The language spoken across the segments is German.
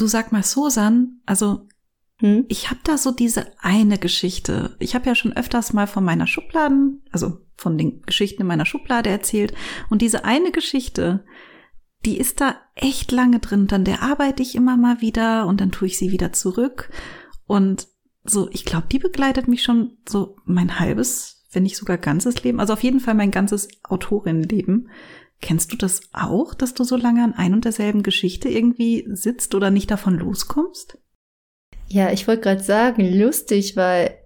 Du sag mal, Susan, also hm? ich habe da so diese eine Geschichte. Ich habe ja schon öfters mal von meiner Schubladen, also von den Geschichten in meiner Schublade erzählt. Und diese eine Geschichte, die ist da echt lange drin. Dann der arbeite ich immer mal wieder und dann tue ich sie wieder zurück. Und so, ich glaube, die begleitet mich schon so mein halbes, wenn nicht sogar ganzes Leben. Also auf jeden Fall mein ganzes Autorinnenleben. Kennst du das auch, dass du so lange an ein und derselben Geschichte irgendwie sitzt oder nicht davon loskommst? Ja, ich wollte gerade sagen, lustig, weil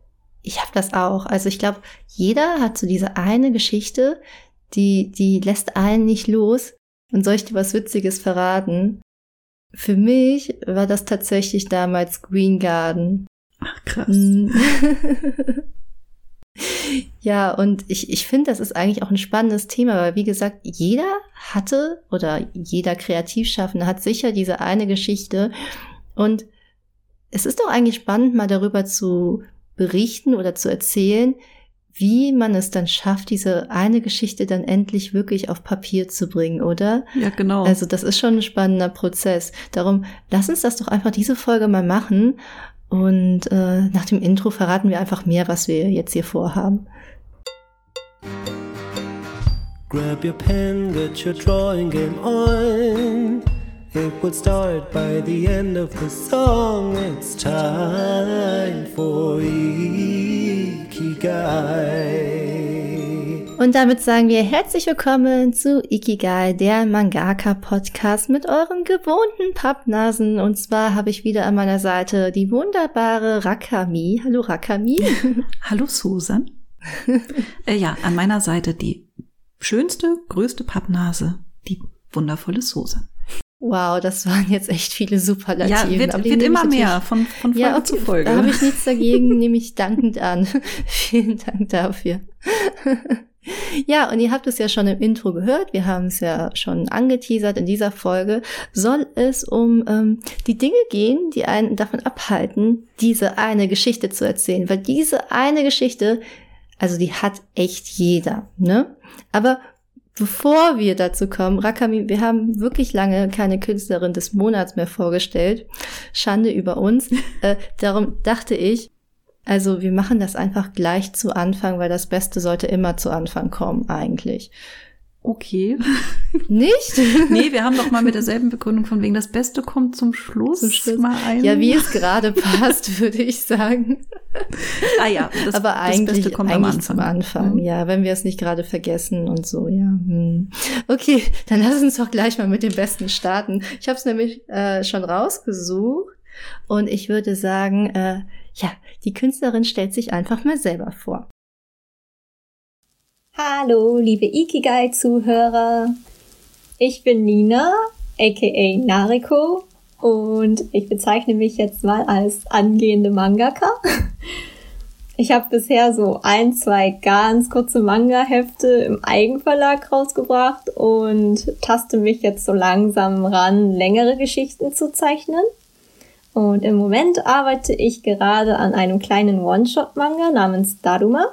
ich habe das auch. Also ich glaube, jeder hat so diese eine Geschichte, die, die lässt einen nicht los. Und soll ich dir was Witziges verraten? Für mich war das tatsächlich damals Green Garden. Ach, krass. Ja, und ich, ich finde, das ist eigentlich auch ein spannendes Thema, weil wie gesagt, jeder hatte oder jeder Kreativschaffende hat sicher diese eine Geschichte. Und es ist doch eigentlich spannend, mal darüber zu berichten oder zu erzählen, wie man es dann schafft, diese eine Geschichte dann endlich wirklich auf Papier zu bringen, oder? Ja, genau. Also das ist schon ein spannender Prozess. Darum, lass uns das doch einfach diese Folge mal machen. Und äh, nach dem Intro verraten wir einfach mehr, was wir jetzt hier vorhaben. Grab your pen, get your drawing game on. It would start by the end of the song. It's time for Ikigai. Und damit sagen wir herzlich willkommen zu Ikigai, der Mangaka-Podcast mit euren gewohnten Pappnasen. Und zwar habe ich wieder an meiner Seite die wunderbare Rakami. Hallo Rakami. Hallo Susan. äh, ja, an meiner Seite die schönste, größte Pappnase, die wundervolle Susan. Wow, das waren jetzt echt viele Superlativen. Ja, wird, wird immer mehr von, von Folge ja, okay, zu Folge. Da habe ich nichts dagegen, nehme ich dankend an. Vielen Dank dafür. Ja, und ihr habt es ja schon im Intro gehört. Wir haben es ja schon angeteasert. In dieser Folge soll es um ähm, die Dinge gehen, die einen davon abhalten, diese eine Geschichte zu erzählen. Weil diese eine Geschichte, also die hat echt jeder, ne? Aber Bevor wir dazu kommen, Rakami, wir haben wirklich lange keine Künstlerin des Monats mehr vorgestellt. Schande über uns. Äh, darum dachte ich, also wir machen das einfach gleich zu Anfang, weil das Beste sollte immer zu Anfang kommen, eigentlich. Okay. Nicht? nee, wir haben doch mal mit derselben Begründung von wegen das Beste kommt zum Schluss. Zum Schluss. Mal ein. Ja, wie es gerade passt, würde ich sagen. Ah ja, das, Aber eigentlich, das Beste kommt eigentlich am Anfang. zum Anfang. Mhm. Ja, wenn wir es nicht gerade vergessen und so, ja. Hm. Okay, dann lass uns doch gleich mal mit dem Besten starten. Ich habe es nämlich äh, schon rausgesucht und ich würde sagen, äh, ja, die Künstlerin stellt sich einfach mal selber vor. Hallo, liebe Ikigai-Zuhörer. Ich bin Nina, aka Nariko, und ich bezeichne mich jetzt mal als angehende Mangaka. Ich habe bisher so ein, zwei ganz kurze Manga-Hefte im Eigenverlag rausgebracht und taste mich jetzt so langsam ran, längere Geschichten zu zeichnen. Und im Moment arbeite ich gerade an einem kleinen One-Shot-Manga namens Daruma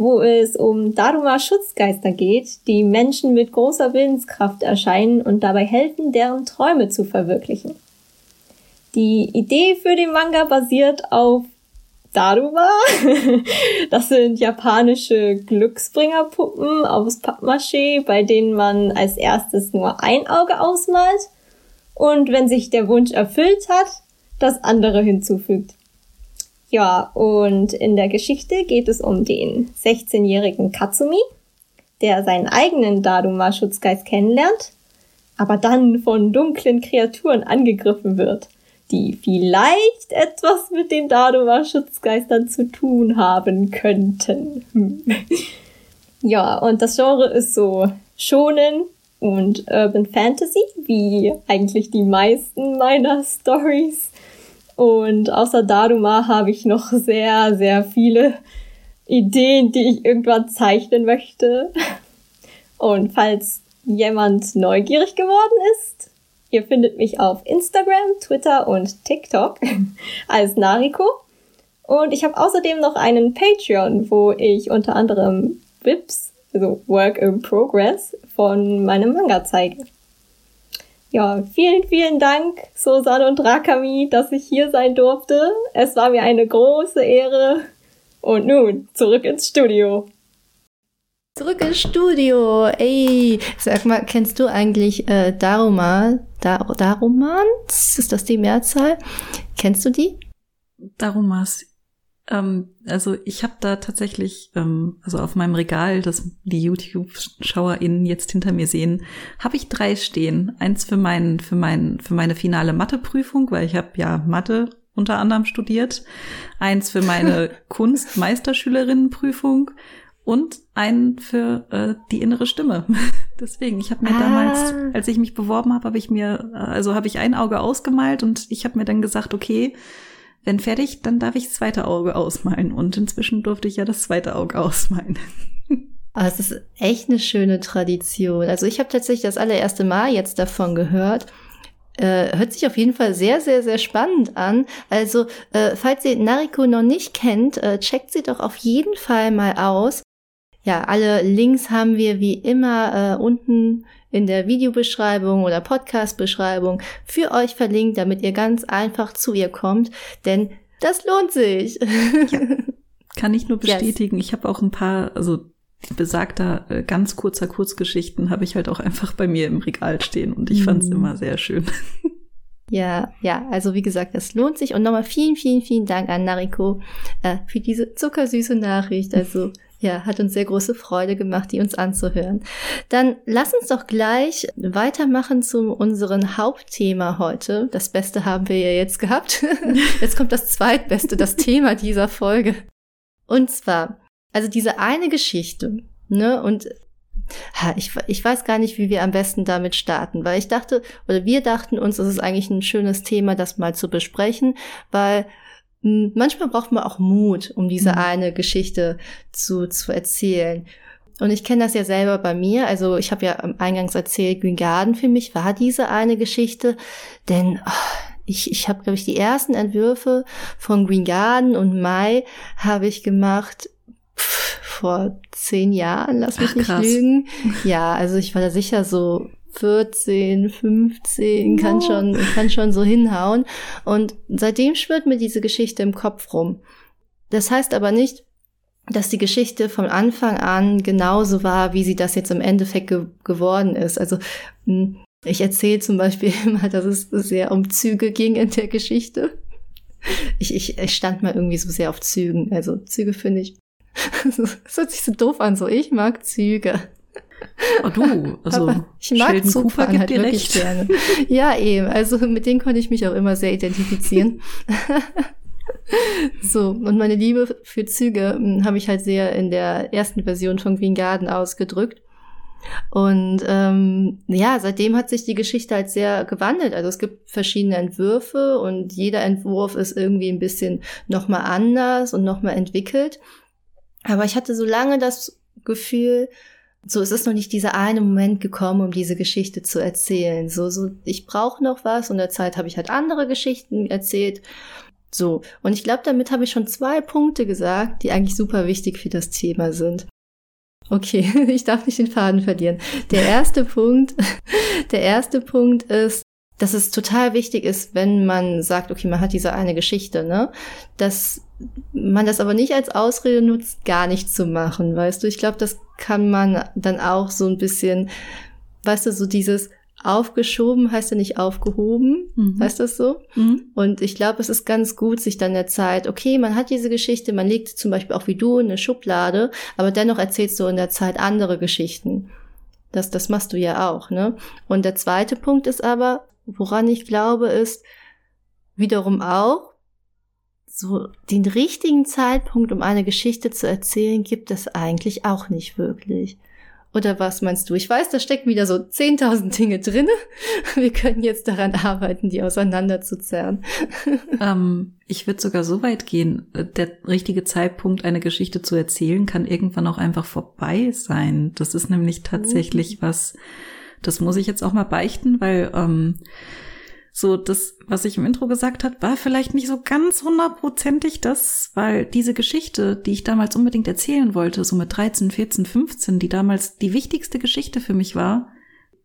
wo es um Daruma-Schutzgeister geht, die Menschen mit großer Willenskraft erscheinen und dabei helfen, deren Träume zu verwirklichen. Die Idee für den Manga basiert auf Daruma. Das sind japanische Glücksbringerpuppen aus Pappmaché, bei denen man als erstes nur ein Auge ausmalt und wenn sich der Wunsch erfüllt hat, das andere hinzufügt. Ja, und in der Geschichte geht es um den 16-jährigen Katsumi, der seinen eigenen Daduma-Schutzgeist kennenlernt, aber dann von dunklen Kreaturen angegriffen wird, die vielleicht etwas mit den Daduma-Schutzgeistern zu tun haben könnten. Hm. ja, und das Genre ist so schonen und Urban Fantasy, wie eigentlich die meisten meiner Stories. Und außer Daruma habe ich noch sehr, sehr viele Ideen, die ich irgendwann zeichnen möchte. Und falls jemand neugierig geworden ist, ihr findet mich auf Instagram, Twitter und TikTok als Nariko. Und ich habe außerdem noch einen Patreon, wo ich unter anderem Vips, also Work in Progress, von meinem Manga zeige. Ja, vielen, vielen Dank, Susan und Rakami, dass ich hier sein durfte. Es war mir eine große Ehre. Und nun, zurück ins Studio. Zurück ins Studio. Ey, sag mal, kennst du eigentlich äh, Daruma? Dar Darumans? Ist das die Mehrzahl? Kennst du die? Darumas. Ähm, also ich habe da tatsächlich, ähm, also auf meinem Regal, das die YouTube-SchauerInnen jetzt hinter mir sehen, habe ich drei stehen. Eins für mein, für mein, für meine finale Matheprüfung, weil ich habe ja Mathe unter anderem studiert. Eins für meine Kunstmeisterschülerinnenprüfung und einen für äh, die innere Stimme. Deswegen, ich habe mir ah. damals, als ich mich beworben habe, habe ich mir, äh, also habe ich ein Auge ausgemalt und ich habe mir dann gesagt, okay, wenn fertig, dann darf ich das zweite Auge ausmalen. Und inzwischen durfte ich ja das zweite Auge ausmalen. Aber es ist echt eine schöne Tradition. Also ich habe tatsächlich das allererste Mal jetzt davon gehört. Äh, hört sich auf jeden Fall sehr, sehr, sehr spannend an. Also, äh, falls ihr Nariko noch nicht kennt, äh, checkt sie doch auf jeden Fall mal aus. Ja, alle Links haben wir wie immer äh, unten in der Videobeschreibung oder Podcast-Beschreibung für euch verlinkt, damit ihr ganz einfach zu ihr kommt, denn das lohnt sich. Ja, kann ich nur bestätigen. Yes. Ich habe auch ein paar, also besagter äh, ganz kurzer Kurzgeschichten habe ich halt auch einfach bei mir im Regal stehen und ich fand es mm. immer sehr schön. Ja, ja, also wie gesagt, das lohnt sich. Und nochmal vielen, vielen, vielen Dank an Nariko äh, für diese zuckersüße Nachricht. Also ja, hat uns sehr große Freude gemacht, die uns anzuhören. Dann lass uns doch gleich weitermachen zu unserem Hauptthema heute. Das Beste haben wir ja jetzt gehabt. Jetzt kommt das zweitbeste, das Thema dieser Folge. Und zwar, also diese eine Geschichte, ne, und ich, ich weiß gar nicht, wie wir am besten damit starten, weil ich dachte, oder wir dachten uns, es ist eigentlich ein schönes Thema, das mal zu besprechen, weil manchmal braucht man auch Mut, um diese mhm. eine Geschichte zu, zu erzählen. Und ich kenne das ja selber bei mir. Also ich habe ja eingangs erzählt, Green Garden für mich war diese eine Geschichte. Denn oh, ich, ich habe, glaube ich, die ersten Entwürfe von Green Garden und Mai habe ich gemacht pff, vor zehn Jahren, lass mich Ach, nicht lügen. Ja, also ich war da sicher so 14, 15, kann schon, kann schon so hinhauen. Und seitdem schwirrt mir diese Geschichte im Kopf rum. Das heißt aber nicht, dass die Geschichte von Anfang an genauso war, wie sie das jetzt im Endeffekt ge geworden ist. Also hm, ich erzähle zum Beispiel immer, dass es sehr um Züge ging in der Geschichte. Ich, ich, ich stand mal irgendwie so sehr auf Zügen. Also Züge finde ich, das hört sich so doof an, so ich mag Züge. Oh du, also ich mag Sheldon Cooper gibt halt dir recht. Gerne. Ja, eben. Also mit denen konnte ich mich auch immer sehr identifizieren. so, und meine Liebe für Züge hm, habe ich halt sehr in der ersten Version von Green Garden ausgedrückt. Und ähm, ja, seitdem hat sich die Geschichte halt sehr gewandelt. Also es gibt verschiedene Entwürfe und jeder Entwurf ist irgendwie ein bisschen nochmal anders und nochmal entwickelt. Aber ich hatte so lange das Gefühl, so, es ist noch nicht dieser eine Moment gekommen, um diese Geschichte zu erzählen. So, so, ich brauche noch was und der Zeit habe ich halt andere Geschichten erzählt. So, und ich glaube, damit habe ich schon zwei Punkte gesagt, die eigentlich super wichtig für das Thema sind. Okay, ich darf nicht den Faden verlieren. Der erste Punkt, der erste Punkt ist, dass es total wichtig ist, wenn man sagt, okay, man hat diese eine Geschichte, ne, dass man das aber nicht als Ausrede nutzt, gar nichts zu machen, weißt du? Ich glaube, das kann man dann auch so ein bisschen, weißt du, so dieses aufgeschoben heißt ja nicht aufgehoben, mhm. heißt das so? Mhm. Und ich glaube, es ist ganz gut, sich dann der Zeit, okay, man hat diese Geschichte, man legt zum Beispiel auch wie du in eine Schublade, aber dennoch erzählst du in der Zeit andere Geschichten. Das, das machst du ja auch, ne? Und der zweite Punkt ist aber, woran ich glaube, ist wiederum auch, so den richtigen Zeitpunkt, um eine Geschichte zu erzählen, gibt es eigentlich auch nicht wirklich. Oder was meinst du? Ich weiß, da stecken wieder so 10.000 Dinge drinne. Wir können jetzt daran arbeiten, die auseinanderzuzerren. Ähm, ich würde sogar so weit gehen, der richtige Zeitpunkt, eine Geschichte zu erzählen, kann irgendwann auch einfach vorbei sein. Das ist nämlich tatsächlich mhm. was, das muss ich jetzt auch mal beichten, weil ähm, so das, was ich im Intro gesagt hat, war vielleicht nicht so ganz hundertprozentig das, weil diese Geschichte, die ich damals unbedingt erzählen wollte, so mit 13, 14, 15, die damals die wichtigste Geschichte für mich war,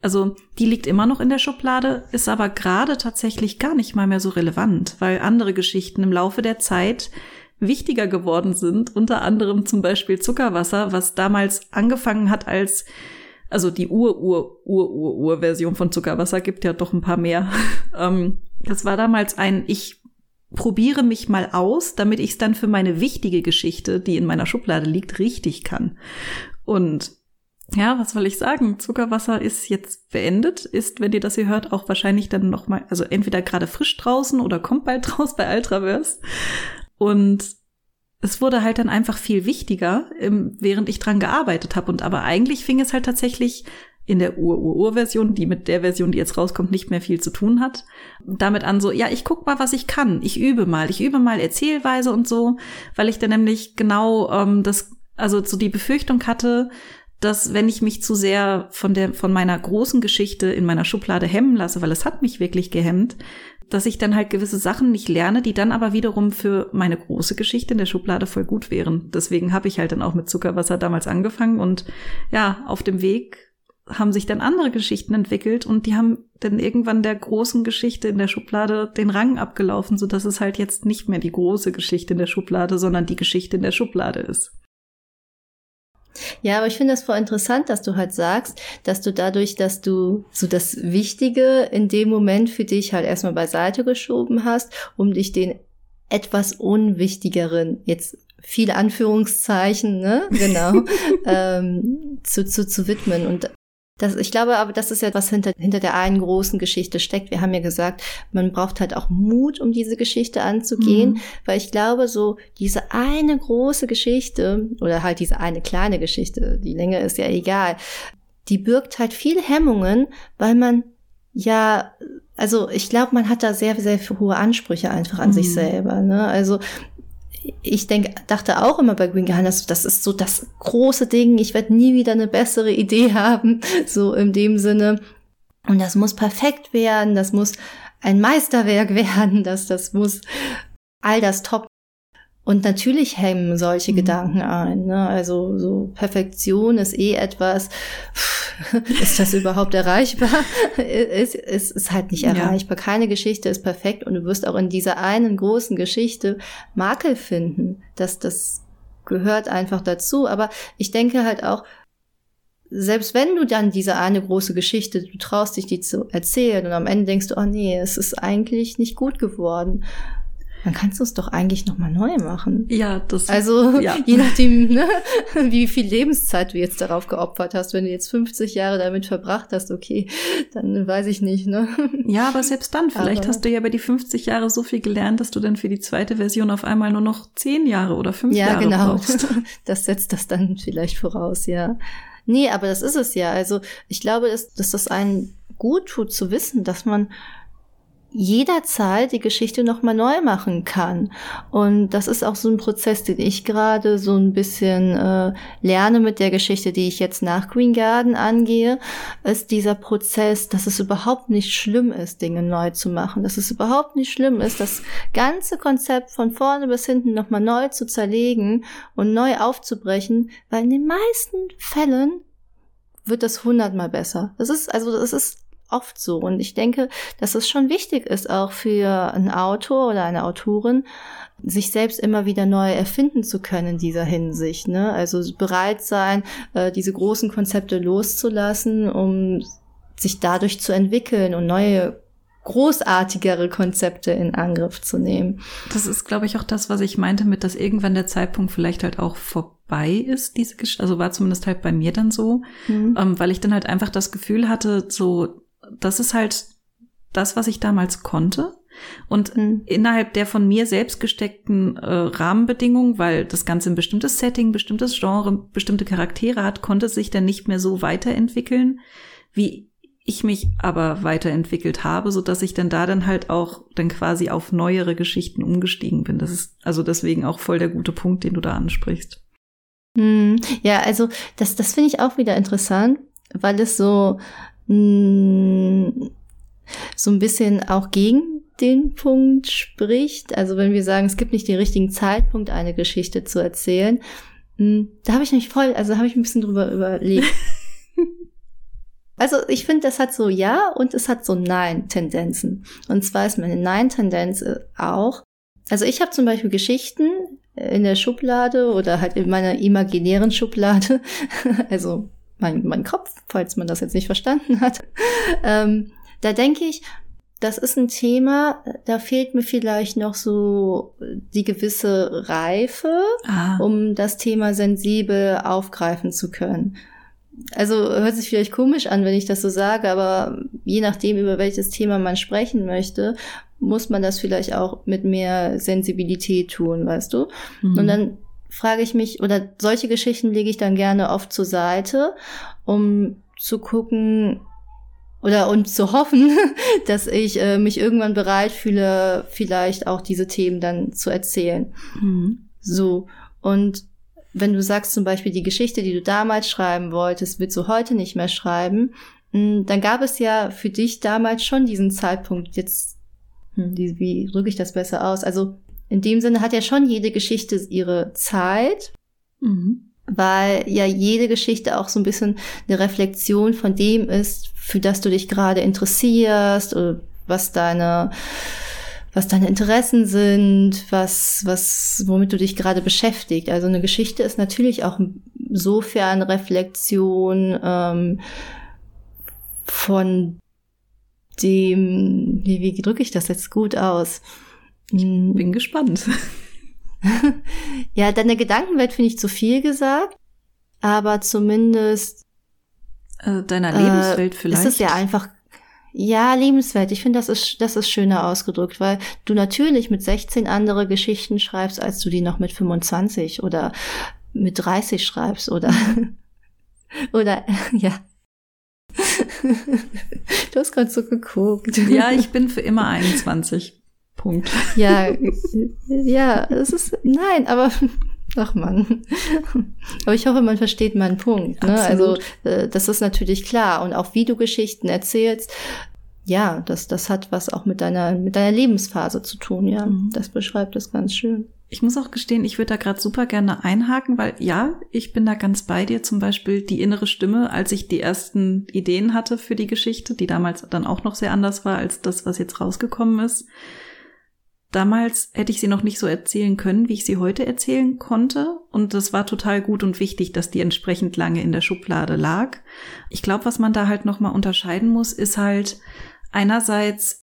Also die liegt immer noch in der Schublade, ist aber gerade tatsächlich gar nicht mal mehr so relevant, weil andere Geschichten im Laufe der Zeit wichtiger geworden sind, unter anderem zum Beispiel Zuckerwasser, was damals angefangen hat als also die Ur-Ur-Ur-Ur-Ur-Version von Zuckerwasser gibt ja doch ein paar mehr. ähm, das war damals ein, ich probiere mich mal aus, damit ich es dann für meine wichtige Geschichte, die in meiner Schublade liegt, richtig kann. Und ja, was soll ich sagen? Zuckerwasser ist jetzt beendet, ist, wenn ihr das hier hört, auch wahrscheinlich dann noch mal, also entweder gerade frisch draußen oder kommt bald raus bei Ultraverse. Und es wurde halt dann einfach viel wichtiger, während ich dran gearbeitet habe. Und aber eigentlich fing es halt tatsächlich in der Ur-Ur-Ur-Version, die mit der Version, die jetzt rauskommt, nicht mehr viel zu tun hat, damit an so, ja, ich guck mal, was ich kann. Ich übe mal. Ich übe mal Erzählweise und so, weil ich dann nämlich genau ähm, das, also so die Befürchtung hatte, dass wenn ich mich zu sehr von der, von meiner großen Geschichte in meiner Schublade hemmen lasse, weil es hat mich wirklich gehemmt, dass ich dann halt gewisse Sachen nicht lerne, die dann aber wiederum für meine große Geschichte in der Schublade voll gut wären. Deswegen habe ich halt dann auch mit Zuckerwasser damals angefangen und ja, auf dem Weg haben sich dann andere Geschichten entwickelt und die haben dann irgendwann der großen Geschichte in der Schublade den Rang abgelaufen, so dass es halt jetzt nicht mehr die große Geschichte in der Schublade, sondern die Geschichte in der Schublade ist. Ja, aber ich finde das voll interessant, dass du halt sagst, dass du dadurch, dass du so das Wichtige in dem Moment für dich halt erstmal beiseite geschoben hast, um dich den etwas unwichtigeren, jetzt viele Anführungszeichen, ne, genau, ähm, zu, zu, zu widmen. Und das, ich glaube aber, das ist ja was hinter, hinter der einen großen Geschichte steckt. Wir haben ja gesagt, man braucht halt auch Mut, um diese Geschichte anzugehen, mhm. weil ich glaube, so diese eine große Geschichte oder halt diese eine kleine Geschichte, die Länge ist ja egal, die birgt halt viel Hemmungen, weil man ja, also ich glaube, man hat da sehr, sehr hohe Ansprüche einfach an mhm. sich selber. Ne? Also ich denke, dachte auch immer bei Green Geheimnis, das ist so das große Ding, ich werde nie wieder eine bessere Idee haben, so in dem Sinne. Und das muss perfekt werden, das muss ein Meisterwerk werden, das, das muss all das top und natürlich hemmen solche mhm. Gedanken ein. Ne? Also so Perfektion ist eh etwas. ist das überhaupt erreichbar? ist, ist, ist halt nicht erreichbar. Ja. Keine Geschichte ist perfekt und du wirst auch in dieser einen großen Geschichte Makel finden. dass das gehört einfach dazu. Aber ich denke halt auch, selbst wenn du dann diese eine große Geschichte, du traust dich die zu erzählen und am Ende denkst du, oh nee, es ist eigentlich nicht gut geworden dann kannst du es doch eigentlich nochmal neu machen. Ja, das. Also ja. je nachdem, ne, wie viel Lebenszeit du jetzt darauf geopfert hast. Wenn du jetzt 50 Jahre damit verbracht hast, okay, dann weiß ich nicht, ne? Ja, aber selbst dann, vielleicht aber hast du ja bei die 50 Jahre so viel gelernt, dass du dann für die zweite Version auf einmal nur noch 10 Jahre oder 5 ja, Jahre genau. brauchst. Ja, genau. Das setzt das dann vielleicht voraus, ja. Nee, aber das ist es ja. Also ich glaube, dass, dass das einen gut tut zu wissen, dass man jederzeit die Geschichte nochmal neu machen kann. Und das ist auch so ein Prozess, den ich gerade so ein bisschen äh, lerne mit der Geschichte, die ich jetzt nach Green Garden angehe, ist dieser Prozess, dass es überhaupt nicht schlimm ist, Dinge neu zu machen, dass es überhaupt nicht schlimm ist, das ganze Konzept von vorne bis hinten nochmal neu zu zerlegen und neu aufzubrechen, weil in den meisten Fällen wird das hundertmal besser. Das ist, also, das ist oft so. Und ich denke, dass es schon wichtig ist, auch für einen Autor oder eine Autorin, sich selbst immer wieder neu erfinden zu können in dieser Hinsicht. Ne? Also bereit sein, äh, diese großen Konzepte loszulassen, um sich dadurch zu entwickeln und neue großartigere Konzepte in Angriff zu nehmen. Das ist, glaube ich, auch das, was ich meinte mit, dass irgendwann der Zeitpunkt vielleicht halt auch vorbei ist, diese Geschichte. Also war zumindest halt bei mir dann so, mhm. ähm, weil ich dann halt einfach das Gefühl hatte, so das ist halt das, was ich damals konnte. Und mhm. innerhalb der von mir selbst gesteckten äh, Rahmenbedingungen, weil das Ganze ein bestimmtes Setting, bestimmtes Genre, bestimmte Charaktere hat, konnte sich dann nicht mehr so weiterentwickeln, wie ich mich aber weiterentwickelt habe, so dass ich dann da dann halt auch dann quasi auf neuere Geschichten umgestiegen bin. Das ist also deswegen auch voll der gute Punkt, den du da ansprichst. Hm, ja, also das, das finde ich auch wieder interessant, weil es so Mm, so ein bisschen auch gegen den Punkt spricht. Also wenn wir sagen, es gibt nicht den richtigen Zeitpunkt, eine Geschichte zu erzählen, mm, da habe ich nicht voll, also habe ich ein bisschen drüber überlegt. Also ich finde, das hat so Ja und es hat so Nein-Tendenzen. Und zwar ist meine Nein-Tendenz äh, auch, also ich habe zum Beispiel Geschichten in der Schublade oder halt in meiner imaginären Schublade, also mein, mein Kopf, falls man das jetzt nicht verstanden hat, ähm, da denke ich, das ist ein Thema, da fehlt mir vielleicht noch so die gewisse Reife, ah. um das Thema sensibel aufgreifen zu können. Also hört sich vielleicht komisch an, wenn ich das so sage, aber je nachdem, über welches Thema man sprechen möchte, muss man das vielleicht auch mit mehr Sensibilität tun, weißt du? Mhm. Und dann frage ich mich, oder solche Geschichten lege ich dann gerne oft zur Seite, um zu gucken, oder und zu hoffen, dass ich äh, mich irgendwann bereit fühle, vielleicht auch diese Themen dann zu erzählen. Mhm. So. Und wenn du sagst zum Beispiel, die Geschichte, die du damals schreiben wolltest, willst du heute nicht mehr schreiben, hm, dann gab es ja für dich damals schon diesen Zeitpunkt. Jetzt, hm, wie drücke ich das besser aus? Also in dem Sinne hat ja schon jede Geschichte ihre Zeit. Mhm weil ja jede Geschichte auch so ein bisschen eine Reflexion von dem ist, für das du dich gerade interessierst, oder was deine was deine Interessen sind, was, was, womit du dich gerade beschäftigt. Also eine Geschichte ist natürlich auch insofern Reflexion ähm, von dem, wie, wie drücke ich das jetzt gut aus? Bin gespannt. ja, deine Gedankenwelt finde ich zu viel gesagt, aber zumindest äh, deiner Lebenswelt äh, vielleicht. Ist es ja einfach ja, Lebenswelt. Ich finde, das ist, das ist schöner ausgedrückt, weil du natürlich mit 16 andere Geschichten schreibst, als du die noch mit 25 oder mit 30 schreibst oder, oder, ja. du hast gerade so geguckt. Ja, ich bin für immer 21. Punkt. Ja, ja, es ist, nein, aber, ach man. Aber ich hoffe, man versteht meinen Punkt. Ne? Also, äh, das ist natürlich klar. Und auch wie du Geschichten erzählst, ja, das, das hat was auch mit deiner, mit deiner Lebensphase zu tun, ja. Mhm. Das beschreibt es ganz schön. Ich muss auch gestehen, ich würde da gerade super gerne einhaken, weil ja, ich bin da ganz bei dir. Zum Beispiel die innere Stimme, als ich die ersten Ideen hatte für die Geschichte, die damals dann auch noch sehr anders war als das, was jetzt rausgekommen ist. Damals hätte ich sie noch nicht so erzählen können, wie ich sie heute erzählen konnte. Und das war total gut und wichtig, dass die entsprechend lange in der Schublade lag. Ich glaube, was man da halt nochmal unterscheiden muss, ist halt einerseits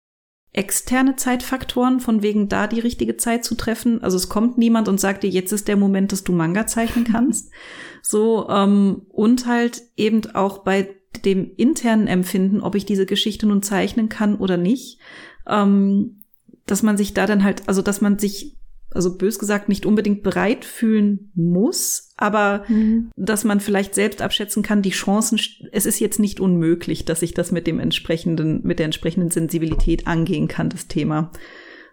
externe Zeitfaktoren, von wegen da die richtige Zeit zu treffen. Also es kommt niemand und sagt dir, jetzt ist der Moment, dass du Manga zeichnen kannst. so, ähm, und halt eben auch bei dem internen Empfinden, ob ich diese Geschichte nun zeichnen kann oder nicht. Ähm, dass man sich da dann halt, also dass man sich, also bös gesagt, nicht unbedingt bereit fühlen muss, aber mhm. dass man vielleicht selbst abschätzen kann, die Chancen, es ist jetzt nicht unmöglich, dass ich das mit dem entsprechenden, mit der entsprechenden Sensibilität angehen kann, das Thema.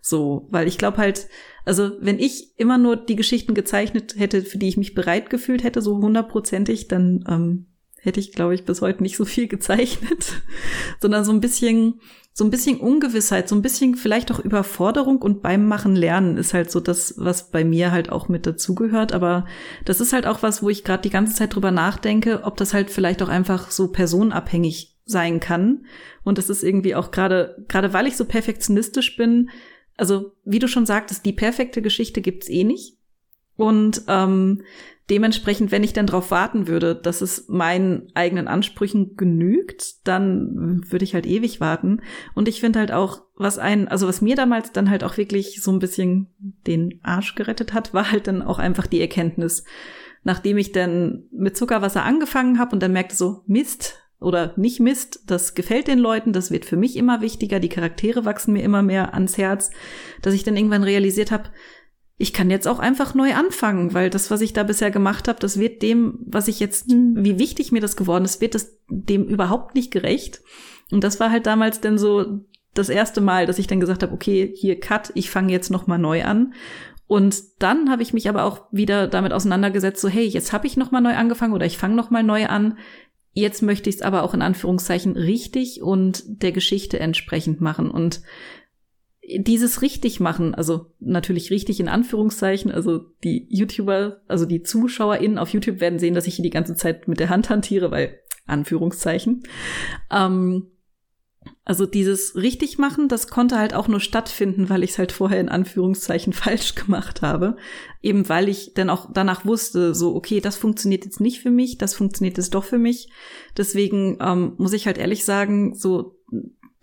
So, weil ich glaube halt, also wenn ich immer nur die Geschichten gezeichnet hätte, für die ich mich bereit gefühlt hätte, so hundertprozentig, dann ähm, hätte ich, glaube ich, bis heute nicht so viel gezeichnet, sondern so ein bisschen, so ein bisschen Ungewissheit, so ein bisschen vielleicht auch Überforderung und beim Machen lernen ist halt so das, was bei mir halt auch mit dazugehört. Aber das ist halt auch was, wo ich gerade die ganze Zeit drüber nachdenke, ob das halt vielleicht auch einfach so personenabhängig sein kann. Und das ist irgendwie auch gerade, gerade weil ich so perfektionistisch bin, also wie du schon sagtest, die perfekte Geschichte gibt's eh nicht. Und ähm, Dementsprechend, wenn ich dann darauf warten würde, dass es meinen eigenen Ansprüchen genügt, dann würde ich halt ewig warten. Und ich finde halt auch, was ein, also was mir damals dann halt auch wirklich so ein bisschen den Arsch gerettet hat, war halt dann auch einfach die Erkenntnis, nachdem ich dann mit Zuckerwasser angefangen habe und dann merkte so, Mist, oder nicht Mist, das gefällt den Leuten, das wird für mich immer wichtiger, die Charaktere wachsen mir immer mehr ans Herz, dass ich dann irgendwann realisiert habe, ich kann jetzt auch einfach neu anfangen, weil das, was ich da bisher gemacht habe, das wird dem, was ich jetzt, mhm. wie wichtig mir das geworden ist, wird das dem überhaupt nicht gerecht. Und das war halt damals dann so das erste Mal, dass ich dann gesagt habe, okay, hier Cut, ich fange jetzt noch mal neu an. Und dann habe ich mich aber auch wieder damit auseinandergesetzt, so hey, jetzt habe ich noch mal neu angefangen oder ich fange noch mal neu an. Jetzt möchte ich es aber auch in Anführungszeichen richtig und der Geschichte entsprechend machen. Und dieses richtig machen, also natürlich richtig in Anführungszeichen, also die YouTuber, also die ZuschauerInnen auf YouTube werden sehen, dass ich hier die ganze Zeit mit der Hand hantiere, weil Anführungszeichen. Ähm, also dieses richtig machen, das konnte halt auch nur stattfinden, weil ich es halt vorher in Anführungszeichen falsch gemacht habe. Eben weil ich dann auch danach wusste, so, okay, das funktioniert jetzt nicht für mich, das funktioniert jetzt doch für mich. Deswegen ähm, muss ich halt ehrlich sagen, so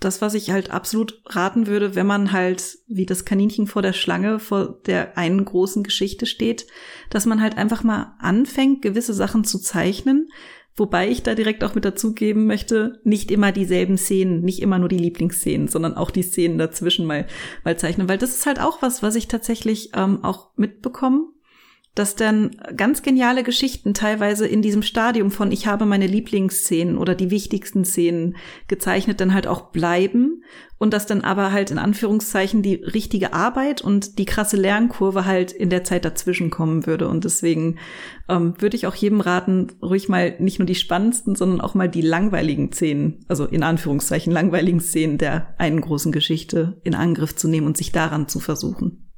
das, was ich halt absolut raten würde, wenn man halt wie das Kaninchen vor der Schlange vor der einen großen Geschichte steht, dass man halt einfach mal anfängt, gewisse Sachen zu zeichnen, Wobei ich da direkt auch mit dazugeben möchte, nicht immer dieselben Szenen, nicht immer nur die Lieblingsszenen, sondern auch die Szenen dazwischen mal, mal zeichnen. Weil das ist halt auch was, was ich tatsächlich ähm, auch mitbekomme dass dann ganz geniale Geschichten teilweise in diesem Stadium von ich habe meine Lieblingsszenen oder die wichtigsten Szenen gezeichnet dann halt auch bleiben und dass dann aber halt in Anführungszeichen die richtige Arbeit und die krasse Lernkurve halt in der Zeit dazwischen kommen würde und deswegen ähm, würde ich auch jedem raten, ruhig mal nicht nur die spannendsten, sondern auch mal die langweiligen Szenen, also in Anführungszeichen langweiligen Szenen der einen großen Geschichte in Angriff zu nehmen und sich daran zu versuchen.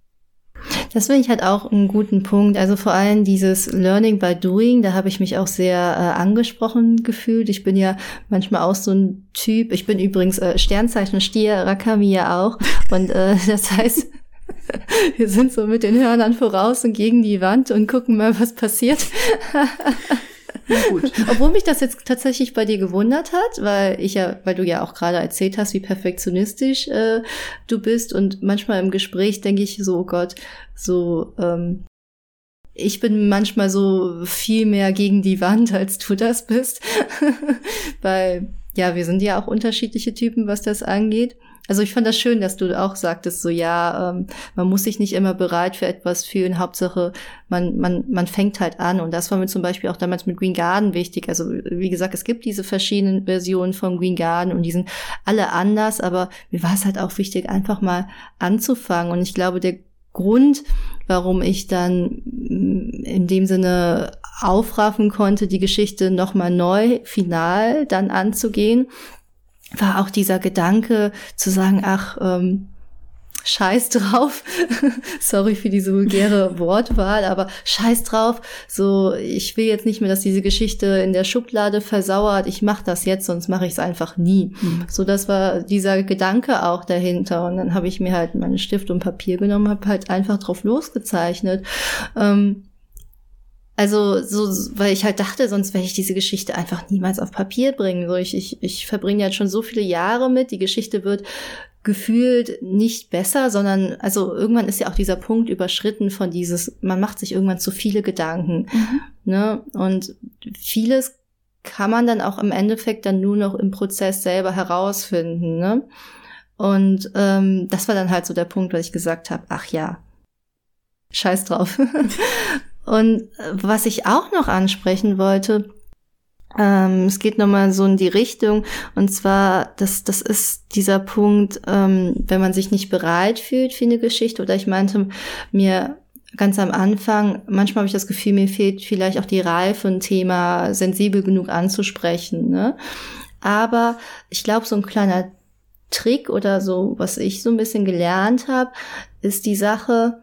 Das finde ich halt auch einen guten Punkt. Also vor allem dieses Learning by Doing, da habe ich mich auch sehr äh, angesprochen gefühlt. Ich bin ja manchmal auch so ein Typ. Ich bin übrigens äh, Sternzeichen Stier, Rakami ja auch. Und äh, das heißt, wir sind so mit den Hörnern voraus und gegen die Wand und gucken mal, was passiert. gut. Obwohl mich das jetzt tatsächlich bei dir gewundert hat, weil ich ja, weil du ja auch gerade erzählt hast, wie perfektionistisch äh, du bist und manchmal im Gespräch denke ich so, oh Gott, so ähm, ich bin manchmal so viel mehr gegen die Wand, als du das bist, weil ja, wir sind ja auch unterschiedliche Typen, was das angeht. Also ich fand das schön, dass du auch sagtest, so ja, ähm, man muss sich nicht immer bereit für etwas fühlen. Hauptsache, man, man, man fängt halt an. Und das war mir zum Beispiel auch damals mit Green Garden wichtig. Also wie gesagt, es gibt diese verschiedenen Versionen von Green Garden und die sind alle anders, aber mir war es halt auch wichtig, einfach mal anzufangen. Und ich glaube, der Grund, warum ich dann mm, in dem Sinne aufraffen konnte, die Geschichte nochmal neu, final dann anzugehen, war auch dieser Gedanke zu sagen, ach, ähm, Scheiß drauf. Sorry für diese vulgäre Wortwahl, aber Scheiß drauf. So, ich will jetzt nicht mehr, dass diese Geschichte in der Schublade versauert. Ich mache das jetzt, sonst mache ich es einfach nie. Mhm. So, das war dieser Gedanke auch dahinter. Und dann habe ich mir halt meine Stift und Papier genommen, habe halt einfach drauf losgezeichnet. Ähm, also so, weil ich halt dachte, sonst werde ich diese Geschichte einfach niemals auf Papier bringen. So, ich, ich, ich verbringe jetzt schon so viele Jahre mit. Die Geschichte wird gefühlt nicht besser, sondern also irgendwann ist ja auch dieser Punkt überschritten von dieses, man macht sich irgendwann zu viele Gedanken. Mhm. Ne? Und vieles kann man dann auch im Endeffekt dann nur noch im Prozess selber herausfinden. Ne? Und ähm, das war dann halt so der Punkt, wo ich gesagt habe, ach ja, scheiß drauf. Und äh, was ich auch noch ansprechen wollte, ähm, es geht nochmal so in die Richtung, und zwar, das, das ist dieser Punkt, ähm, wenn man sich nicht bereit fühlt für eine Geschichte, oder ich meinte mir ganz am Anfang, manchmal habe ich das Gefühl, mir fehlt vielleicht auch die Reife, ein Thema sensibel genug anzusprechen. Ne? Aber ich glaube, so ein kleiner Trick oder so, was ich so ein bisschen gelernt habe, ist die Sache,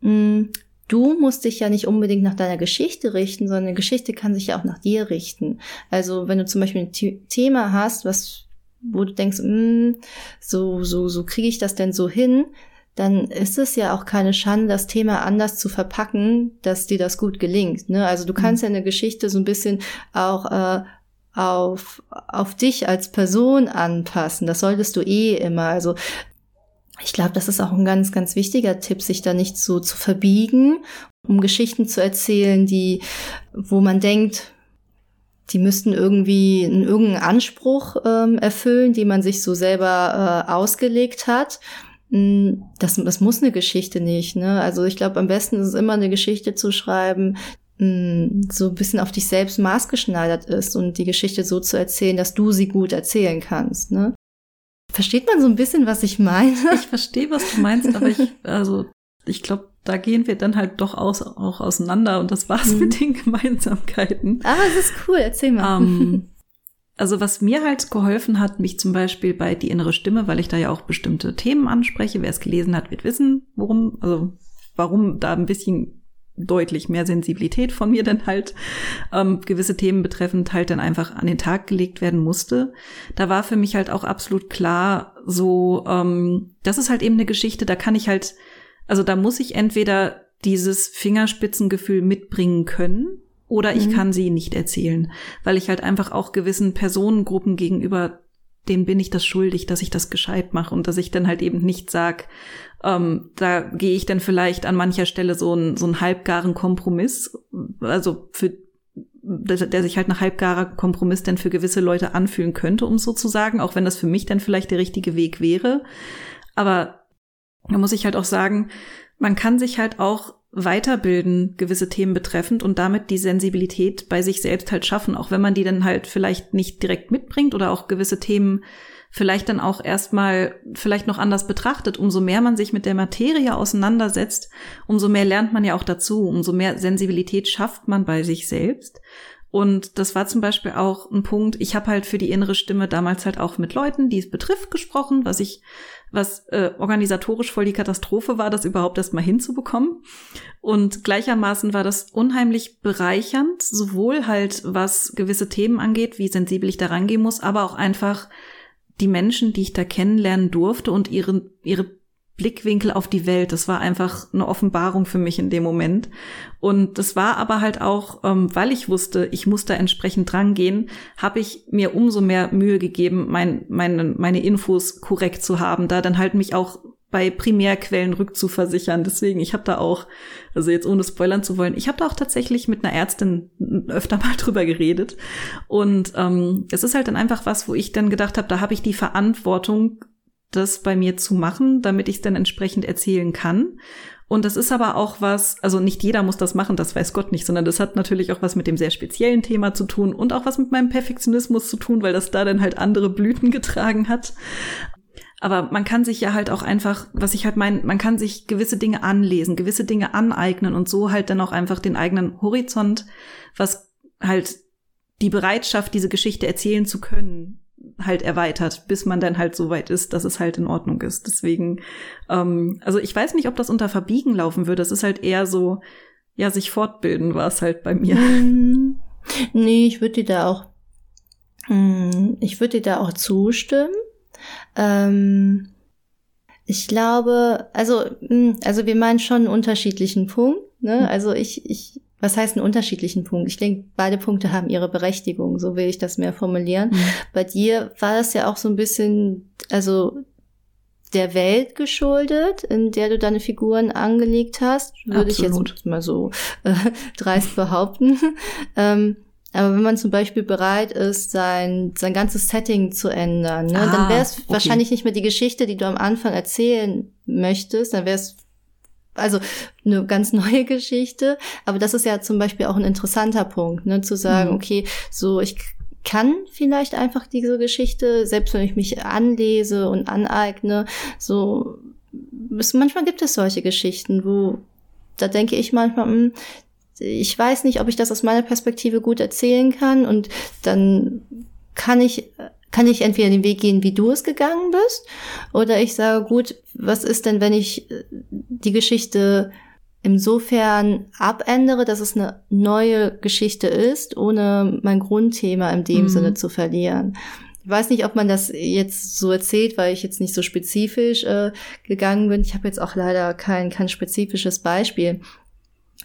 mh, hm, du musst dich ja nicht unbedingt nach deiner Geschichte richten, sondern eine Geschichte kann sich ja auch nach dir richten. Also wenn du zum Beispiel ein Thema hast, was, wo du denkst, mm, so, so, so kriege ich das denn so hin, dann ist es ja auch keine Schande, das Thema anders zu verpacken, dass dir das gut gelingt. Ne? Also du kannst mhm. ja eine Geschichte so ein bisschen auch äh, auf, auf dich als Person anpassen. Das solltest du eh immer. Also ich glaube, das ist auch ein ganz, ganz wichtiger Tipp, sich da nicht so zu verbiegen, um Geschichten zu erzählen, die, wo man denkt, die müssten irgendwie einen irgendeinen Anspruch ähm, erfüllen, die man sich so selber äh, ausgelegt hat. Hm, das, das muss eine Geschichte nicht. Ne? Also ich glaube, am besten ist es immer eine Geschichte zu schreiben, hm, so ein bisschen auf dich selbst maßgeschneidert ist und die Geschichte so zu erzählen, dass du sie gut erzählen kannst. Ne? Versteht man so ein bisschen, was ich meine? Ich verstehe, was du meinst, aber ich, also, ich glaube, da gehen wir dann halt doch aus, auch auseinander und das war's mhm. mit den Gemeinsamkeiten. Aber es ist cool, erzähl mal. Ähm, also was mir halt geholfen hat, mich zum Beispiel bei die innere Stimme, weil ich da ja auch bestimmte Themen anspreche. Wer es gelesen hat, wird wissen, worum, also warum da ein bisschen deutlich mehr Sensibilität von mir dann halt ähm, gewisse Themen betreffend halt dann einfach an den Tag gelegt werden musste. Da war für mich halt auch absolut klar, so, ähm, das ist halt eben eine Geschichte, da kann ich halt, also da muss ich entweder dieses Fingerspitzengefühl mitbringen können oder ich mhm. kann sie nicht erzählen, weil ich halt einfach auch gewissen Personengruppen gegenüber denen bin ich das schuldig, dass ich das gescheit mache und dass ich dann halt eben nicht sag, ähm, da gehe ich dann vielleicht an mancher Stelle so ein so ein halbgaren Kompromiss, also für der, der sich halt nach halbgarer Kompromiss dann für gewisse Leute anfühlen könnte, um so zu sagen, auch wenn das für mich dann vielleicht der richtige Weg wäre. Aber da muss ich halt auch sagen, man kann sich halt auch weiterbilden, gewisse Themen betreffend und damit die Sensibilität bei sich selbst halt schaffen, auch wenn man die dann halt vielleicht nicht direkt mitbringt oder auch gewisse Themen vielleicht dann auch erstmal vielleicht noch anders betrachtet. Umso mehr man sich mit der Materie auseinandersetzt, umso mehr lernt man ja auch dazu, umso mehr Sensibilität schafft man bei sich selbst. Und das war zum Beispiel auch ein Punkt, ich habe halt für die innere Stimme damals halt auch mit Leuten, die es betrifft, gesprochen, was ich, was äh, organisatorisch voll die Katastrophe war, das überhaupt erst mal hinzubekommen. Und gleichermaßen war das unheimlich bereichernd, sowohl halt was gewisse Themen angeht, wie sensibel ich da rangehen muss, aber auch einfach die Menschen, die ich da kennenlernen durfte und ihre, ihre Blickwinkel auf die Welt. Das war einfach eine Offenbarung für mich in dem Moment. Und das war aber halt auch, ähm, weil ich wusste, ich muss da entsprechend drangehen, habe ich mir umso mehr Mühe gegeben, mein, meine, meine Infos korrekt zu haben, da dann halt mich auch bei Primärquellen rückzuversichern. Deswegen, ich habe da auch, also jetzt ohne spoilern zu wollen, ich habe da auch tatsächlich mit einer Ärztin öfter mal drüber geredet. Und ähm, es ist halt dann einfach was, wo ich dann gedacht habe, da habe ich die Verantwortung, das bei mir zu machen, damit ich es dann entsprechend erzählen kann. Und das ist aber auch was, also nicht jeder muss das machen, das weiß Gott nicht, sondern das hat natürlich auch was mit dem sehr speziellen Thema zu tun und auch was mit meinem Perfektionismus zu tun, weil das da dann halt andere Blüten getragen hat. Aber man kann sich ja halt auch einfach, was ich halt meine, man kann sich gewisse Dinge anlesen, gewisse Dinge aneignen und so halt dann auch einfach den eigenen Horizont, was halt die Bereitschaft, diese Geschichte erzählen zu können, halt erweitert, bis man dann halt so weit ist, dass es halt in Ordnung ist. Deswegen, ähm, also ich weiß nicht, ob das unter Verbiegen laufen würde. Es ist halt eher so, ja, sich fortbilden war es halt bei mir. Hm. Nee, ich würde dir da auch, hm, ich würde dir da auch zustimmen. Ähm, ich glaube, also, hm, also wir meinen schon einen unterschiedlichen Punkt. Ne? Hm. Also ich, ich, was heißt einen unterschiedlichen Punkt? Ich denke, beide Punkte haben ihre Berechtigung, so will ich das mehr formulieren. Mhm. Bei dir war das ja auch so ein bisschen, also der Welt geschuldet, in der du deine Figuren angelegt hast, würde ich jetzt mal so äh, dreist behaupten. ähm, aber wenn man zum Beispiel bereit ist, sein, sein ganzes Setting zu ändern, ne, ah, dann wäre es okay. wahrscheinlich nicht mehr die Geschichte, die du am Anfang erzählen möchtest, dann wäre es also eine ganz neue Geschichte. Aber das ist ja zum Beispiel auch ein interessanter Punkt, ne, zu sagen, mhm. okay, so ich kann vielleicht einfach diese Geschichte, selbst wenn ich mich anlese und aneigne, so es, manchmal gibt es solche Geschichten, wo da denke ich manchmal, mh, hm, ich weiß nicht, ob ich das aus meiner Perspektive gut erzählen kann und dann kann ich kann ich entweder den Weg gehen, wie du es gegangen bist, oder ich sage, gut, was ist denn, wenn ich äh, die Geschichte insofern abändere, dass es eine neue Geschichte ist, ohne mein Grundthema in dem mhm. Sinne zu verlieren. Ich weiß nicht, ob man das jetzt so erzählt, weil ich jetzt nicht so spezifisch äh, gegangen bin. Ich habe jetzt auch leider kein, kein spezifisches Beispiel.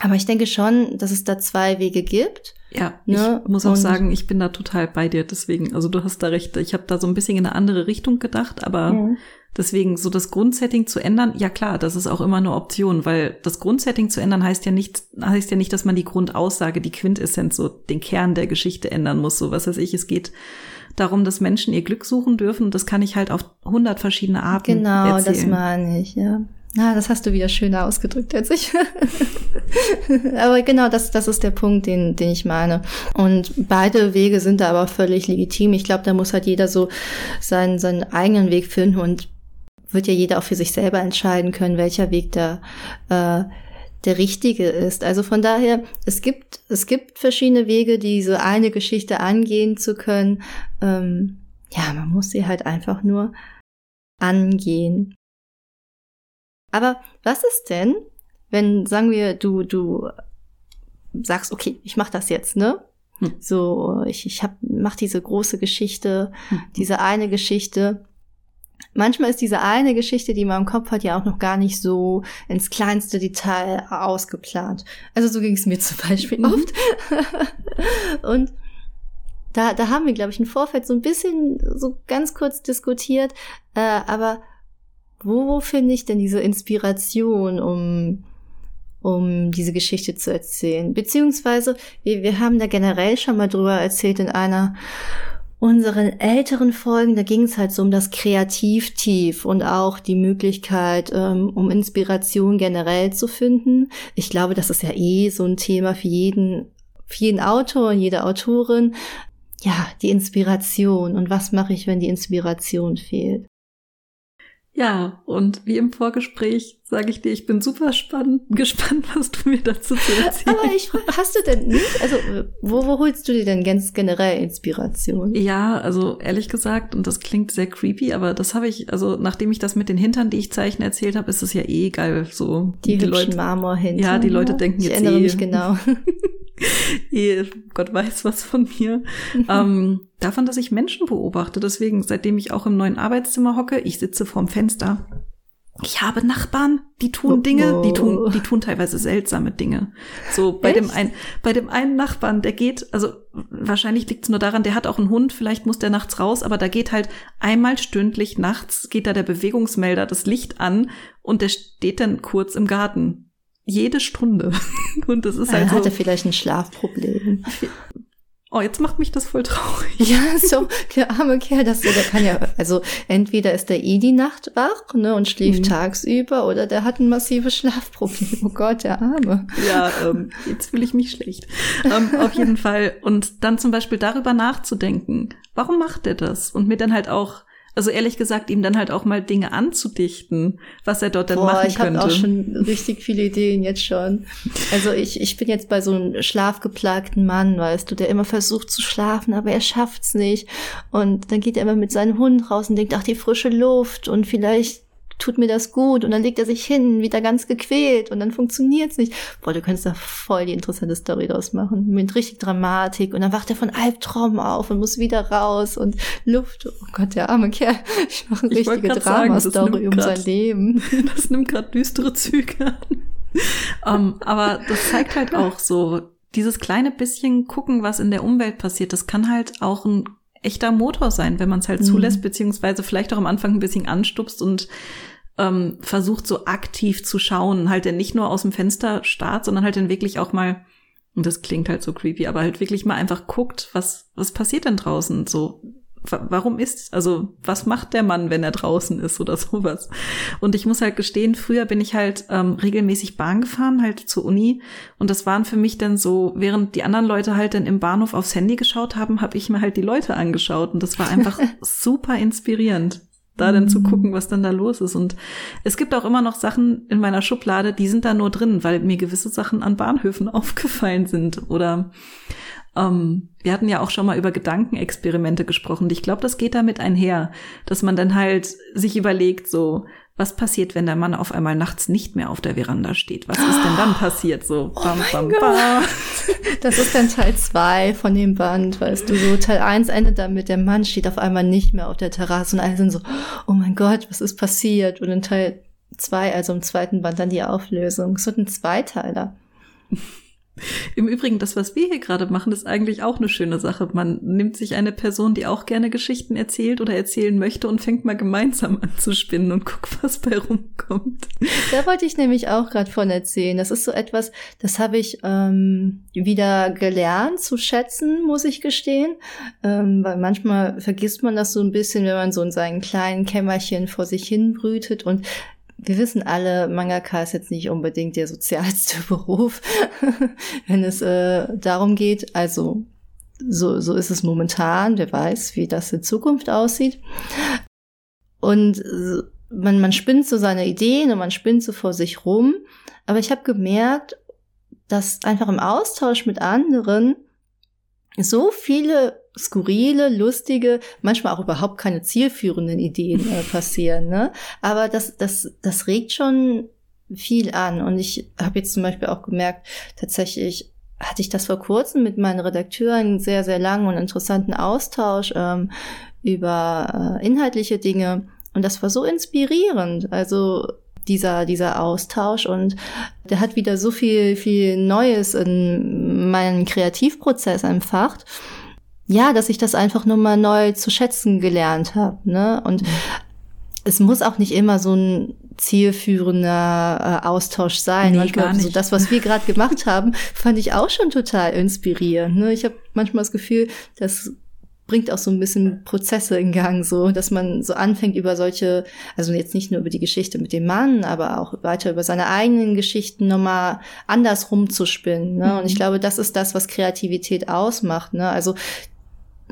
Aber ich denke schon, dass es da zwei Wege gibt. Ja, ne? ich muss auch Und sagen, ich bin da total bei dir. Deswegen, also du hast da recht. Ich habe da so ein bisschen in eine andere Richtung gedacht, aber ja. deswegen so das Grundsetting zu ändern, ja klar, das ist auch immer eine Option, weil das Grundsetting zu ändern heißt ja nicht, heißt ja nicht, dass man die Grundaussage, die Quintessenz, so den Kern der Geschichte ändern muss. So was weiß ich, es geht darum, dass Menschen ihr Glück suchen dürfen. Und das kann ich halt auf hundert verschiedene Arten genau, erzählen. Genau, das meine ich, ja. Ah, das hast du wieder schöner ausgedrückt als ich. aber genau, das, das ist der Punkt, den, den ich meine. Und beide Wege sind da aber völlig legitim. Ich glaube, da muss halt jeder so seinen, seinen eigenen Weg finden und wird ja jeder auch für sich selber entscheiden können, welcher Weg da äh, der richtige ist. Also von daher, es gibt, es gibt verschiedene Wege, diese eine Geschichte angehen zu können. Ähm, ja, man muss sie halt einfach nur angehen. Aber was ist denn, wenn, sagen wir, du, du sagst, okay, ich mach das jetzt, ne? Hm. So, ich, ich hab, mach diese große Geschichte, hm. diese eine Geschichte. Manchmal ist diese eine Geschichte, die man im Kopf hat, ja auch noch gar nicht so ins kleinste Detail ausgeplant. Also so ging es mir zum Beispiel mhm. oft. Und da, da haben wir, glaube ich, im Vorfeld so ein bisschen so ganz kurz diskutiert. Äh, aber wo, wo finde ich denn diese Inspiration, um um diese Geschichte zu erzählen. Beziehungsweise, wir, wir haben da generell schon mal drüber erzählt in einer unseren älteren Folgen, da ging es halt so um das Kreativtief und auch die Möglichkeit, ähm, um Inspiration generell zu finden. Ich glaube, das ist ja eh so ein Thema für jeden, für jeden Autor und jede Autorin. Ja, die Inspiration und was mache ich, wenn die Inspiration fehlt? Ja, und wie im Vorgespräch sage ich dir, ich bin super spannend, gespannt, was du mir dazu zu erzählen Aber ich hast du denn nicht? Also, wo, wo holst du dir denn ganz generell Inspiration? Ja, also ehrlich gesagt, und das klingt sehr creepy, aber das habe ich, also nachdem ich das mit den Hintern, die ich zeichne, erzählt habe, ist es ja eh geil. So die, die Leute, Marmorhintern. Ja, die Leute denken ich jetzt erinnere eh, mich genau. Gott weiß was von mir. ähm, davon, dass ich Menschen beobachte. Deswegen, seitdem ich auch im neuen Arbeitszimmer hocke, ich sitze vorm Fenster. Ich habe Nachbarn, die tun Dinge, die tun, die tun teilweise seltsame Dinge. So bei Echt? dem einen, bei dem einen Nachbarn, der geht, also wahrscheinlich liegt es nur daran, der hat auch einen Hund, vielleicht muss der nachts raus, aber da geht halt einmal stündlich nachts geht da der Bewegungsmelder, das Licht an und der steht dann kurz im Garten jede Stunde. Und das ist halt. Er hatte so, vielleicht ein Schlafproblem. Oh, jetzt macht mich das voll traurig. Ja, so, der arme Kerl, das, der kann ja, also entweder ist der eh die Nacht wach, ne, und schläft mhm. tagsüber, oder der hat ein massives Schlafproblem. Oh Gott, der Arme. Ja, ähm, jetzt fühle ich mich schlecht. Ähm, auf jeden Fall. Und dann zum Beispiel darüber nachzudenken, warum macht er das? Und mir dann halt auch also ehrlich gesagt, ihm dann halt auch mal Dinge anzudichten, was er dort dann Boah, machen ich könnte. Ich habe auch schon richtig viele Ideen jetzt schon. Also ich, ich bin jetzt bei so einem schlafgeplagten Mann, weißt du, der immer versucht zu schlafen, aber er schafft's nicht. Und dann geht er immer mit seinem Hund raus und denkt, ach, die frische Luft und vielleicht tut mir das gut und dann legt er sich hin, wieder ganz gequält und dann funktioniert's nicht. Boah, du könntest da voll die interessante Story draus machen, mit richtig Dramatik und dann wacht er von Albtraum auf und muss wieder raus und Luft. Oh Gott, der arme Kerl. Ich mache eine richtige Drama-Story um sein Leben. Das nimmt gerade düstere Züge an. um, aber das zeigt halt auch so, dieses kleine bisschen gucken, was in der Umwelt passiert, das kann halt auch ein echter Motor sein, wenn man es halt mhm. zulässt, beziehungsweise vielleicht auch am Anfang ein bisschen anstupst und ähm, versucht so aktiv zu schauen, halt denn nicht nur aus dem Fenster starrt, sondern halt dann wirklich auch mal, und das klingt halt so creepy, aber halt wirklich mal einfach guckt, was, was passiert denn draußen so warum ist, also was macht der Mann, wenn er draußen ist oder sowas? Und ich muss halt gestehen, früher bin ich halt ähm, regelmäßig Bahn gefahren, halt zur Uni. Und das waren für mich dann so, während die anderen Leute halt dann im Bahnhof aufs Handy geschaut haben, habe ich mir halt die Leute angeschaut. Und das war einfach super inspirierend da dann zu mhm. gucken, was dann da los ist. Und es gibt auch immer noch Sachen in meiner Schublade, die sind da nur drin, weil mir gewisse Sachen an Bahnhöfen aufgefallen sind oder ähm, wir hatten ja auch schon mal über Gedankenexperimente gesprochen. Ich glaube, das geht damit einher, dass man dann halt sich überlegt, so, was passiert, wenn der Mann auf einmal nachts nicht mehr auf der Veranda steht? Was ist denn dann passiert? So, oh bam, bam, bam. Das ist dann Teil zwei von dem Band, weißt du, so Teil eins endet damit, der Mann steht auf einmal nicht mehr auf der Terrasse und alle sind so, oh mein Gott, was ist passiert? Und in Teil zwei, also im zweiten Band, dann die Auflösung. Es wird ein Zweiteiler. Im Übrigen, das, was wir hier gerade machen, ist eigentlich auch eine schöne Sache. Man nimmt sich eine Person, die auch gerne Geschichten erzählt oder erzählen möchte und fängt mal gemeinsam an zu spinnen und guckt, was bei rumkommt. Da wollte ich nämlich auch gerade von erzählen. Das ist so etwas, das habe ich ähm, wieder gelernt zu schätzen, muss ich gestehen. Ähm, weil manchmal vergisst man das so ein bisschen, wenn man so in seinen kleinen Kämmerchen vor sich hin brütet und wir wissen alle, Mangaka ist jetzt nicht unbedingt der sozialste Beruf, wenn es äh, darum geht. Also so, so ist es momentan. Wer weiß, wie das in Zukunft aussieht. Und äh, man, man spinnt so seine Ideen und man spinnt so vor sich rum. Aber ich habe gemerkt, dass einfach im Austausch mit anderen so viele skurrile, lustige, manchmal auch überhaupt keine zielführenden Ideen äh, passieren. Ne? Aber das, das, das regt schon viel an. Und ich habe jetzt zum Beispiel auch gemerkt, tatsächlich hatte ich das vor kurzem mit meinen Redakteuren einen sehr, sehr langen und interessanten Austausch ähm, über äh, inhaltliche Dinge. Und das war so inspirierend. Also dieser, dieser Austausch und der hat wieder so viel, viel Neues in meinen Kreativprozess entfacht. Ja, dass ich das einfach nochmal neu zu schätzen gelernt habe. Ne? Und mhm. es muss auch nicht immer so ein zielführender äh, Austausch sein. Nee, manchmal so das, was wir gerade gemacht haben, fand ich auch schon total inspirierend. Ne? Ich habe manchmal das Gefühl, das bringt auch so ein bisschen Prozesse in Gang, so dass man so anfängt über solche, also jetzt nicht nur über die Geschichte mit dem Mann, aber auch weiter über seine eigenen Geschichten nochmal anders rumzuspinnen. Ne? Mhm. Und ich glaube, das ist das, was Kreativität ausmacht. Ne? Also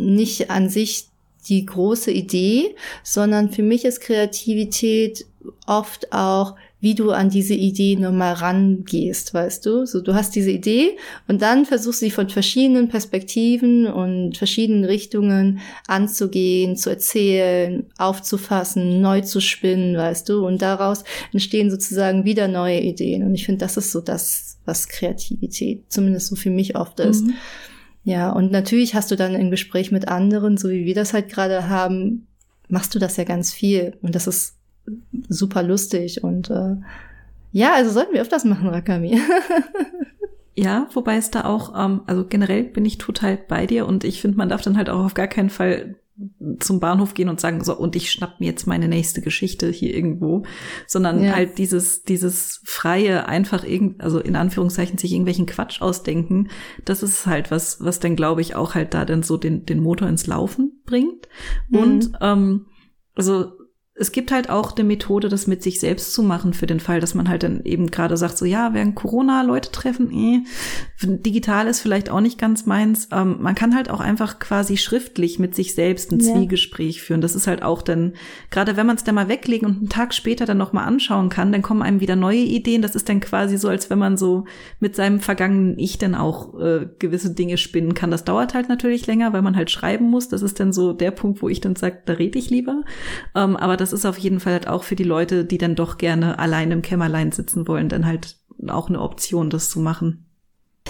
nicht an sich die große Idee, sondern für mich ist Kreativität oft auch, wie du an diese Idee nochmal rangehst, weißt du? So, du hast diese Idee und dann versuchst du sie von verschiedenen Perspektiven und verschiedenen Richtungen anzugehen, zu erzählen, aufzufassen, neu zu spinnen, weißt du? Und daraus entstehen sozusagen wieder neue Ideen. Und ich finde, das ist so das, was Kreativität zumindest so für mich oft ist. Mhm. Ja, und natürlich hast du dann im Gespräch mit anderen, so wie wir das halt gerade haben, machst du das ja ganz viel. Und das ist super lustig und äh, ja, also sollten wir öfters machen, Rakami. ja, wobei es da auch, ähm, also generell bin ich total bei dir und ich finde, man darf dann halt auch auf gar keinen Fall zum Bahnhof gehen und sagen, so, und ich schnapp mir jetzt meine nächste Geschichte hier irgendwo, sondern ja. halt dieses, dieses freie, einfach irgend, also in Anführungszeichen sich irgendwelchen Quatsch ausdenken, das ist halt was, was dann glaube ich auch halt da dann so den, den Motor ins Laufen bringt. Mhm. Und, ähm, also es gibt halt auch eine Methode, das mit sich selbst zu machen, für den Fall, dass man halt dann eben gerade sagt, so ja, während Corona Leute treffen, eh, digital ist vielleicht auch nicht ganz meins. Ähm, man kann halt auch einfach quasi schriftlich mit sich selbst ein ja. Zwiegespräch führen. Das ist halt auch dann, gerade wenn man es dann mal weglegen und einen Tag später dann nochmal anschauen kann, dann kommen einem wieder neue Ideen. Das ist dann quasi so, als wenn man so mit seinem vergangenen Ich dann auch äh, gewisse Dinge spinnen kann. Das dauert halt natürlich länger, weil man halt schreiben muss. Das ist dann so der Punkt, wo ich dann sage, da rede ich lieber. Ähm, aber das ist auf jeden Fall halt auch für die Leute, die dann doch gerne allein im Kämmerlein sitzen wollen, dann halt auch eine Option, das zu machen.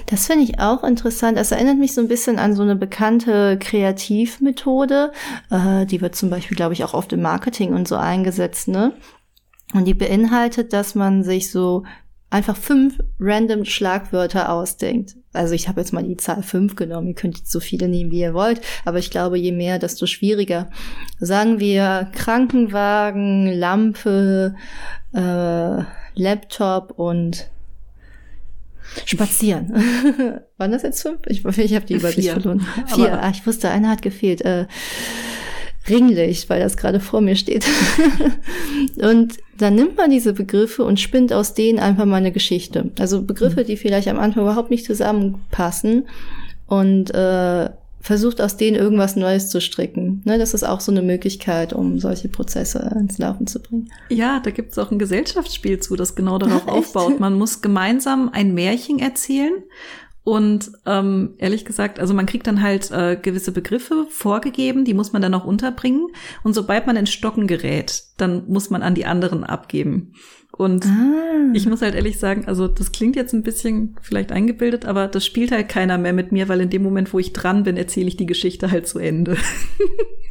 Das finde ich auch interessant. Es erinnert mich so ein bisschen an so eine bekannte Kreativmethode. Äh, die wird zum Beispiel, glaube ich, auch oft im Marketing und so eingesetzt, ne? Und die beinhaltet, dass man sich so einfach fünf random Schlagwörter ausdenkt. Also ich habe jetzt mal die Zahl fünf genommen, ihr könnt jetzt so viele nehmen, wie ihr wollt, aber ich glaube, je mehr, desto schwieriger. Sagen wir Krankenwagen, Lampe, äh, Laptop und Spazieren. Waren das jetzt fünf? Ich, ich habe die Übersicht verloren. Vier. Ah, ich wusste, einer hat gefehlt. Äh, Ringlicht, weil das gerade vor mir steht. und dann nimmt man diese Begriffe und spinnt aus denen einfach mal eine Geschichte. Also Begriffe, die vielleicht am Anfang überhaupt nicht zusammenpassen und äh, versucht aus denen irgendwas Neues zu stricken. Ne, das ist auch so eine Möglichkeit, um solche Prozesse ins Laufen zu bringen. Ja, da gibt es auch ein Gesellschaftsspiel zu, das genau darauf Ach, aufbaut. Man muss gemeinsam ein Märchen erzählen und ähm, ehrlich gesagt, also man kriegt dann halt äh, gewisse Begriffe vorgegeben, die muss man dann auch unterbringen. Und sobald man ins Stocken gerät, dann muss man an die anderen abgeben. Und ah. ich muss halt ehrlich sagen, also das klingt jetzt ein bisschen vielleicht eingebildet, aber das spielt halt keiner mehr mit mir, weil in dem Moment, wo ich dran bin, erzähle ich die Geschichte halt zu Ende.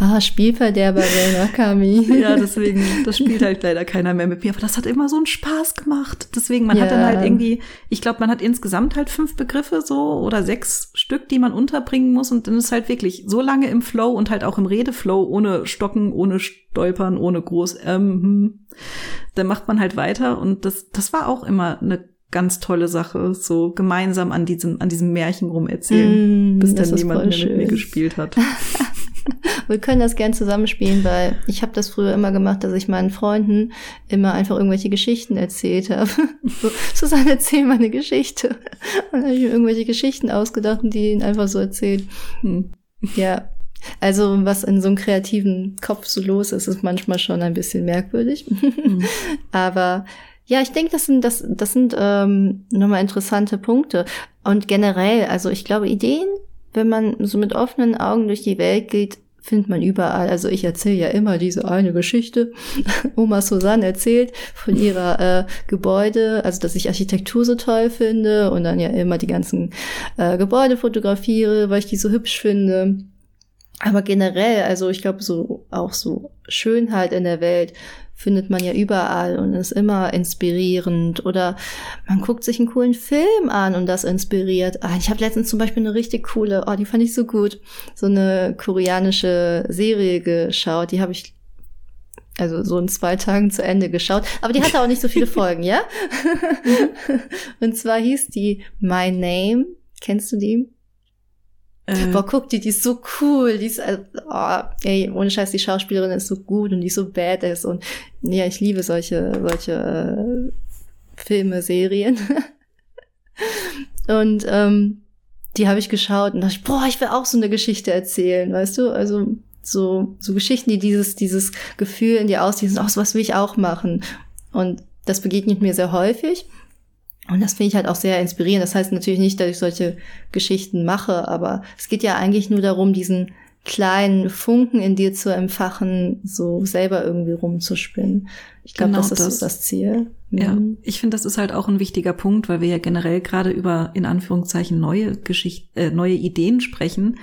Ah, Spielverderberin, Akami. ja, deswegen, das spielt halt leider keiner mehr mit mir. Aber das hat immer so einen Spaß gemacht. Deswegen, man ja. hat dann halt irgendwie, ich glaube, man hat insgesamt halt fünf Begriffe so oder sechs Stück, die man unterbringen muss. Und dann ist halt wirklich so lange im Flow und halt auch im Redeflow, ohne Stocken, ohne Stolpern, ohne groß, ähm, hm. Dann macht man halt weiter. Und das, das war auch immer eine ganz tolle Sache, so gemeinsam an diesem, an diesem Märchen rum erzählen, mm, bis dann niemand mehr mit mir gespielt hat. Wir können das gern zusammenspielen, weil ich habe das früher immer gemacht, dass ich meinen Freunden immer einfach irgendwelche Geschichten erzählt habe. so, Susanne, erzähl mal eine Geschichte. Und dann habe ich mir irgendwelche Geschichten ausgedacht und die ihnen einfach so erzählt. Hm. Ja. Also, was in so einem kreativen Kopf so los ist, ist manchmal schon ein bisschen merkwürdig. Hm. Aber ja, ich denke, das sind, das, das sind ähm, nochmal interessante Punkte. Und generell, also ich glaube, Ideen wenn man so mit offenen Augen durch die Welt geht, findet man überall. Also ich erzähle ja immer diese eine Geschichte. Oma Susanne erzählt von ihrer äh, Gebäude, also dass ich Architektur so toll finde und dann ja immer die ganzen äh, Gebäude fotografiere, weil ich die so hübsch finde. Aber generell, also ich glaube so auch so Schönheit in der Welt findet man ja überall und ist immer inspirierend. Oder man guckt sich einen coolen Film an und das inspiriert. Ah, ich habe letztens zum Beispiel eine richtig coole, oh, die fand ich so gut, so eine koreanische Serie geschaut. Die habe ich also so in zwei Tagen zu Ende geschaut. Aber die hatte auch nicht so viele Folgen, ja? und zwar hieß die My Name. Kennst du die? Äh, Boah, guck die, die ist so cool. Die ist, äh, oh, ey, ohne Scheiß, die Schauspielerin ist so gut und die ist so badass und ja, ich liebe solche, solche äh, Filme, Serien. und ähm, die habe ich geschaut und dachte, boah, ich will auch so eine Geschichte erzählen, weißt du? Also so, so Geschichten, die dieses, dieses Gefühl in dir auslösen, ach, sowas will ich auch machen. Und das begegnet mir sehr häufig. Und das finde ich halt auch sehr inspirierend. Das heißt natürlich nicht, dass ich solche Geschichten mache, aber es geht ja eigentlich nur darum, diesen kleinen Funken in dir zu empfachen, so selber irgendwie rumzuspinnen. Ich glaube, genau das ist das. das Ziel. Ja, mhm. ich finde, das ist halt auch ein wichtiger Punkt, weil wir ja generell gerade über in Anführungszeichen neue Geschichten, äh, neue Ideen sprechen.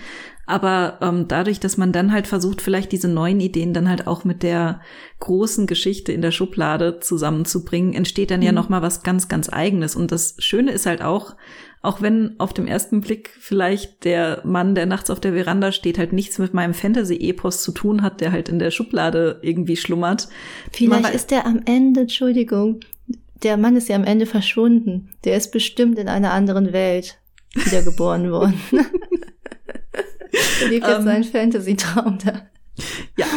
Aber ähm, dadurch, dass man dann halt versucht, vielleicht diese neuen Ideen dann halt auch mit der großen Geschichte in der Schublade zusammenzubringen, entsteht dann mhm. ja noch mal was ganz, ganz Eigenes. Und das Schöne ist halt auch, auch wenn auf dem ersten Blick vielleicht der Mann, der nachts auf der Veranda steht, halt nichts mit meinem Fantasy-Epos zu tun hat, der halt in der Schublade irgendwie schlummert. Vielleicht ist der am Ende, Entschuldigung, der Mann ist ja am Ende verschwunden. Der ist bestimmt in einer anderen Welt wiedergeboren worden. Er lebt jetzt um, seinen Fantasy-Traum da. Ja.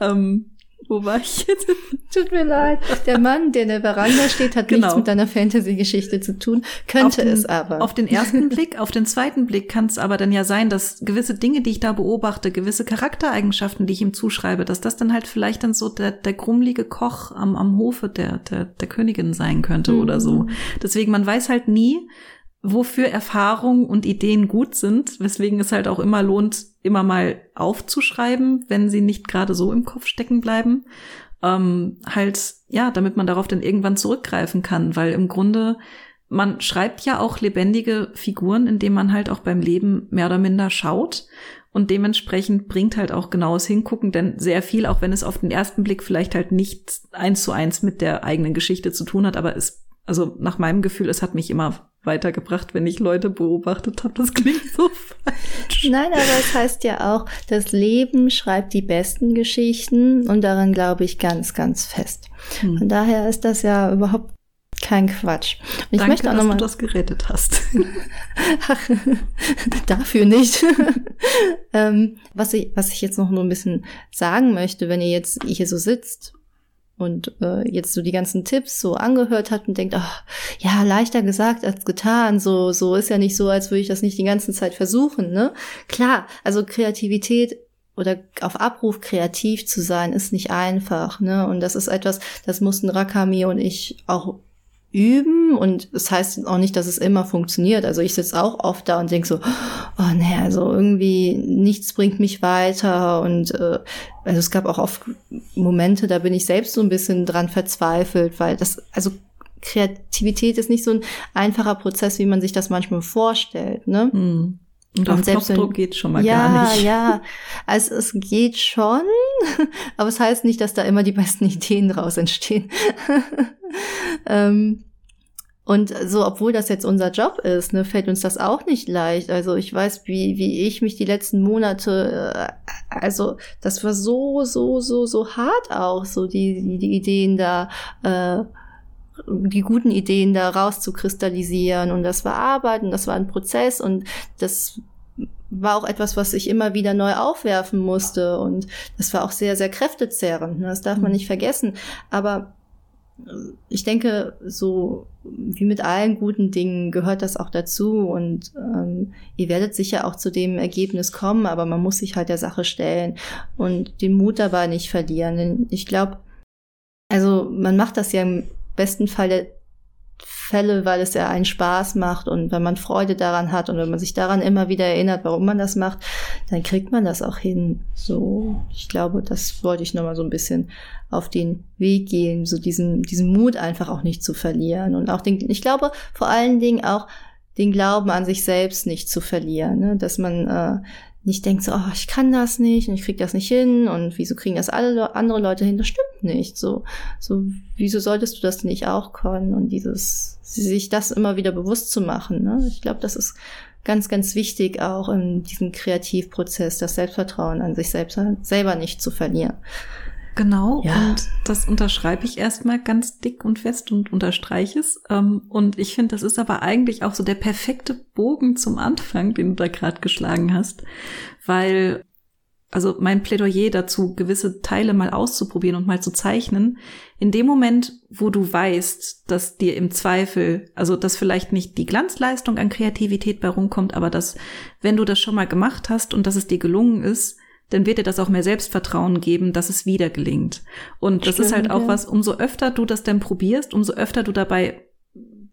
ähm, wo war ich jetzt? Tut mir leid. Der Mann, der in der Veranda steht, hat genau. nichts mit deiner Fantasy-Geschichte zu tun, könnte den, es aber. Auf den ersten Blick, auf den zweiten Blick kann es aber dann ja sein, dass gewisse Dinge, die ich da beobachte, gewisse Charaktereigenschaften, die ich ihm zuschreibe, dass das dann halt vielleicht dann so der, der grummelige Koch am, am Hofe der, der, der Königin sein könnte mhm. oder so. Deswegen, man weiß halt nie, wofür Erfahrung und Ideen gut sind, weswegen es halt auch immer lohnt, immer mal aufzuschreiben, wenn sie nicht gerade so im Kopf stecken bleiben. Ähm, halt, ja, damit man darauf dann irgendwann zurückgreifen kann, weil im Grunde man schreibt ja auch lebendige Figuren, indem man halt auch beim Leben mehr oder minder schaut. Und dementsprechend bringt halt auch genaues Hingucken, denn sehr viel, auch wenn es auf den ersten Blick vielleicht halt nicht eins zu eins mit der eigenen Geschichte zu tun hat, aber es, also nach meinem Gefühl, es hat mich immer weitergebracht, wenn ich Leute beobachtet habe. Das klingt so falsch. Nein, aber es heißt ja auch, das Leben schreibt die besten Geschichten und daran glaube ich ganz, ganz fest. Hm. Von daher ist das ja überhaupt kein Quatsch. Und ich Danke, möchte auch noch mal, dass du das gerettet hast. Ach, dafür nicht. ähm, was, ich, was ich jetzt noch nur ein bisschen sagen möchte, wenn ihr jetzt hier so sitzt und äh, jetzt so die ganzen Tipps so angehört hat und denkt, ach, ja, leichter gesagt als getan, so, so ist ja nicht so, als würde ich das nicht die ganze Zeit versuchen, ne? Klar, also Kreativität oder auf Abruf kreativ zu sein, ist nicht einfach, ne? Und das ist etwas, das mussten Rakami und ich auch üben und es das heißt auch nicht, dass es immer funktioniert. Also ich sitze auch oft da und denke so, oh nee, also irgendwie nichts bringt mich weiter und äh, also es gab auch oft Momente, da bin ich selbst so ein bisschen dran verzweifelt, weil das, also Kreativität ist nicht so ein einfacher Prozess, wie man sich das manchmal vorstellt, ne? Hm. Und, und auf selbst Knopfdruck geht schon mal ja, gar nicht. Ja, ja. Also es geht schon, aber es heißt nicht, dass da immer die besten Ideen draus entstehen. ähm, und so, obwohl das jetzt unser Job ist, ne, fällt uns das auch nicht leicht. Also ich weiß, wie, wie ich mich die letzten Monate, äh, also das war so, so, so, so hart auch, so die, die, die Ideen da, äh, die guten Ideen da rauszukristallisieren. Und das war Arbeit und das war ein Prozess und das war auch etwas, was ich immer wieder neu aufwerfen musste. Und das war auch sehr, sehr kräftezehrend. Ne? Das darf man mhm. nicht vergessen. Aber ich denke, so wie mit allen guten Dingen gehört das auch dazu und ähm, ihr werdet sicher auch zu dem Ergebnis kommen, aber man muss sich halt der Sache stellen und den Mut dabei nicht verlieren. Denn ich glaube, also man macht das ja im besten Fall Fälle, weil es ja einen Spaß macht und wenn man Freude daran hat und wenn man sich daran immer wieder erinnert, warum man das macht, dann kriegt man das auch hin. So, ich glaube, das wollte ich nochmal so ein bisschen auf den Weg gehen, so diesen, diesen Mut einfach auch nicht zu verlieren und auch den, ich glaube vor allen Dingen auch den Glauben an sich selbst nicht zu verlieren, ne? dass man äh, nicht denkt so, oh, ich kann das nicht und ich krieg das nicht hin und wieso kriegen das alle andere Leute hin? Das stimmt nicht. So, so, wieso solltest du das nicht auch können? Und dieses, sich das immer wieder bewusst zu machen. Ne? Ich glaube, das ist ganz, ganz wichtig auch in diesem Kreativprozess, das Selbstvertrauen an sich selbst selber nicht zu verlieren. Genau, ja. und das unterschreibe ich erstmal ganz dick und fest und unterstreiche es. Ähm, und ich finde, das ist aber eigentlich auch so der perfekte Bogen zum Anfang, den du da gerade geschlagen hast, weil also mein Plädoyer dazu, gewisse Teile mal auszuprobieren und mal zu zeichnen, in dem Moment, wo du weißt, dass dir im Zweifel, also dass vielleicht nicht die Glanzleistung an Kreativität bei rumkommt, aber dass, wenn du das schon mal gemacht hast und dass es dir gelungen ist, dann wird dir das auch mehr Selbstvertrauen geben, dass es wieder gelingt. Und das Stimmt, ist halt auch ja. was, umso öfter du das dann probierst, umso öfter du dabei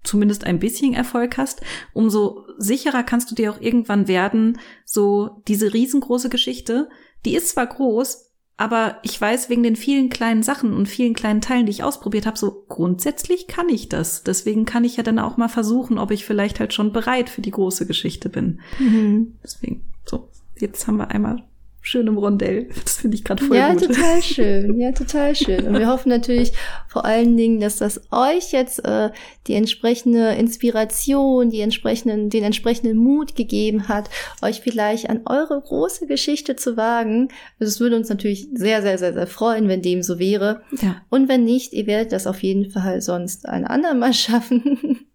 zumindest ein bisschen Erfolg hast, umso sicherer kannst du dir auch irgendwann werden, so diese riesengroße Geschichte, die ist zwar groß, aber ich weiß wegen den vielen kleinen Sachen und vielen kleinen Teilen, die ich ausprobiert habe, so grundsätzlich kann ich das. Deswegen kann ich ja dann auch mal versuchen, ob ich vielleicht halt schon bereit für die große Geschichte bin. Mhm. Deswegen, so, jetzt haben wir einmal schön im Rondell. Das finde ich gerade voll ja, gut. Ja, total schön. Ja, total schön. Und wir hoffen natürlich vor allen Dingen, dass das euch jetzt äh, die entsprechende Inspiration, die entsprechenden, den entsprechenden Mut gegeben hat, euch vielleicht an eure große Geschichte zu wagen. Also es würde uns natürlich sehr, sehr, sehr, sehr freuen, wenn dem so wäre. Ja. Und wenn nicht, ihr werdet das auf jeden Fall sonst ein andermal schaffen.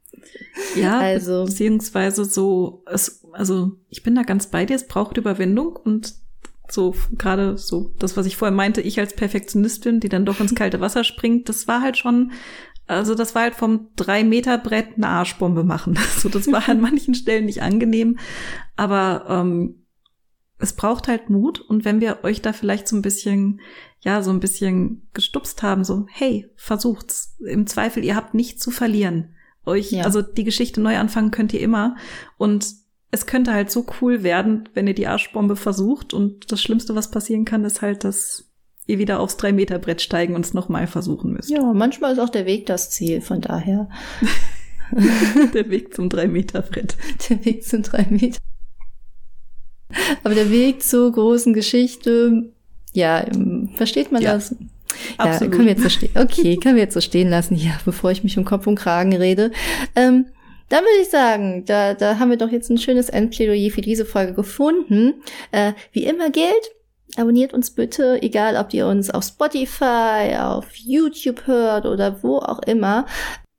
Ja, also beziehungsweise so, es, also ich bin da ganz bei dir, es braucht Überwindung und so gerade so das, was ich vorher meinte, ich als Perfektionistin, die dann doch ins kalte Wasser springt, das war halt schon, also das war halt vom drei Meter Brett eine Arschbombe machen. So, das war an manchen Stellen nicht angenehm, aber ähm, es braucht halt Mut und wenn wir euch da vielleicht so ein bisschen, ja, so ein bisschen gestupst haben, so, hey, versucht's. Im Zweifel, ihr habt nichts zu verlieren. Euch, ja. also die Geschichte neu anfangen könnt ihr immer und es könnte halt so cool werden, wenn ihr die Arschbombe versucht und das Schlimmste, was passieren kann, ist halt, dass ihr wieder aufs Drei-Meter-Brett steigen und es nochmal versuchen müsst. Ja, manchmal ist auch der Weg das Ziel, von daher. der Weg zum Drei-Meter-Brett. Der Weg zum Drei-Meter. Aber der Weg zur großen Geschichte, ja, versteht man ja. das? Absolut. Ja, können wir jetzt so stehen. Okay, können wir jetzt so stehen lassen, ja, bevor ich mich um Kopf und Kragen rede. Ähm, dann würde ich sagen, da, da haben wir doch jetzt ein schönes Endplädoyer für diese Folge gefunden. Äh, wie immer gilt, abonniert uns bitte, egal ob ihr uns auf Spotify, auf YouTube hört oder wo auch immer.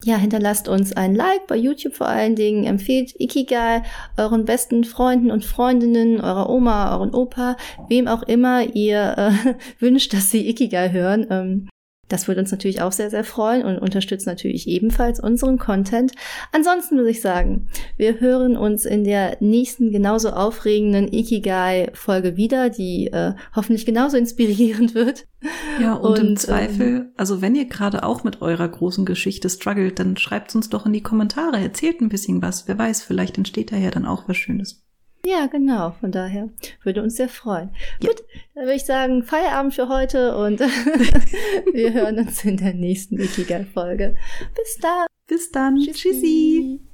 Ja, hinterlasst uns ein Like bei YouTube vor allen Dingen, empfehlt Ikigai euren besten Freunden und Freundinnen, eurer Oma, euren Opa, wem auch immer ihr äh, wünscht, dass sie Ikigai hören. Ähm, das würde uns natürlich auch sehr, sehr freuen und unterstützt natürlich ebenfalls unseren Content. Ansonsten würde ich sagen, wir hören uns in der nächsten genauso aufregenden Ikigai-Folge wieder, die äh, hoffentlich genauso inspirierend wird. Ja, und, und im Zweifel, ähm, also wenn ihr gerade auch mit eurer großen Geschichte struggelt, dann schreibt uns doch in die Kommentare, erzählt ein bisschen was. Wer weiß, vielleicht entsteht da ja dann auch was Schönes. Ja, genau. Von daher würde uns sehr freuen. Ja. Gut, dann würde ich sagen, Feierabend für heute und wir hören uns in der nächsten Wikiger-Folge. Bis dann. Bis dann. Tschüssi. Tschüssi.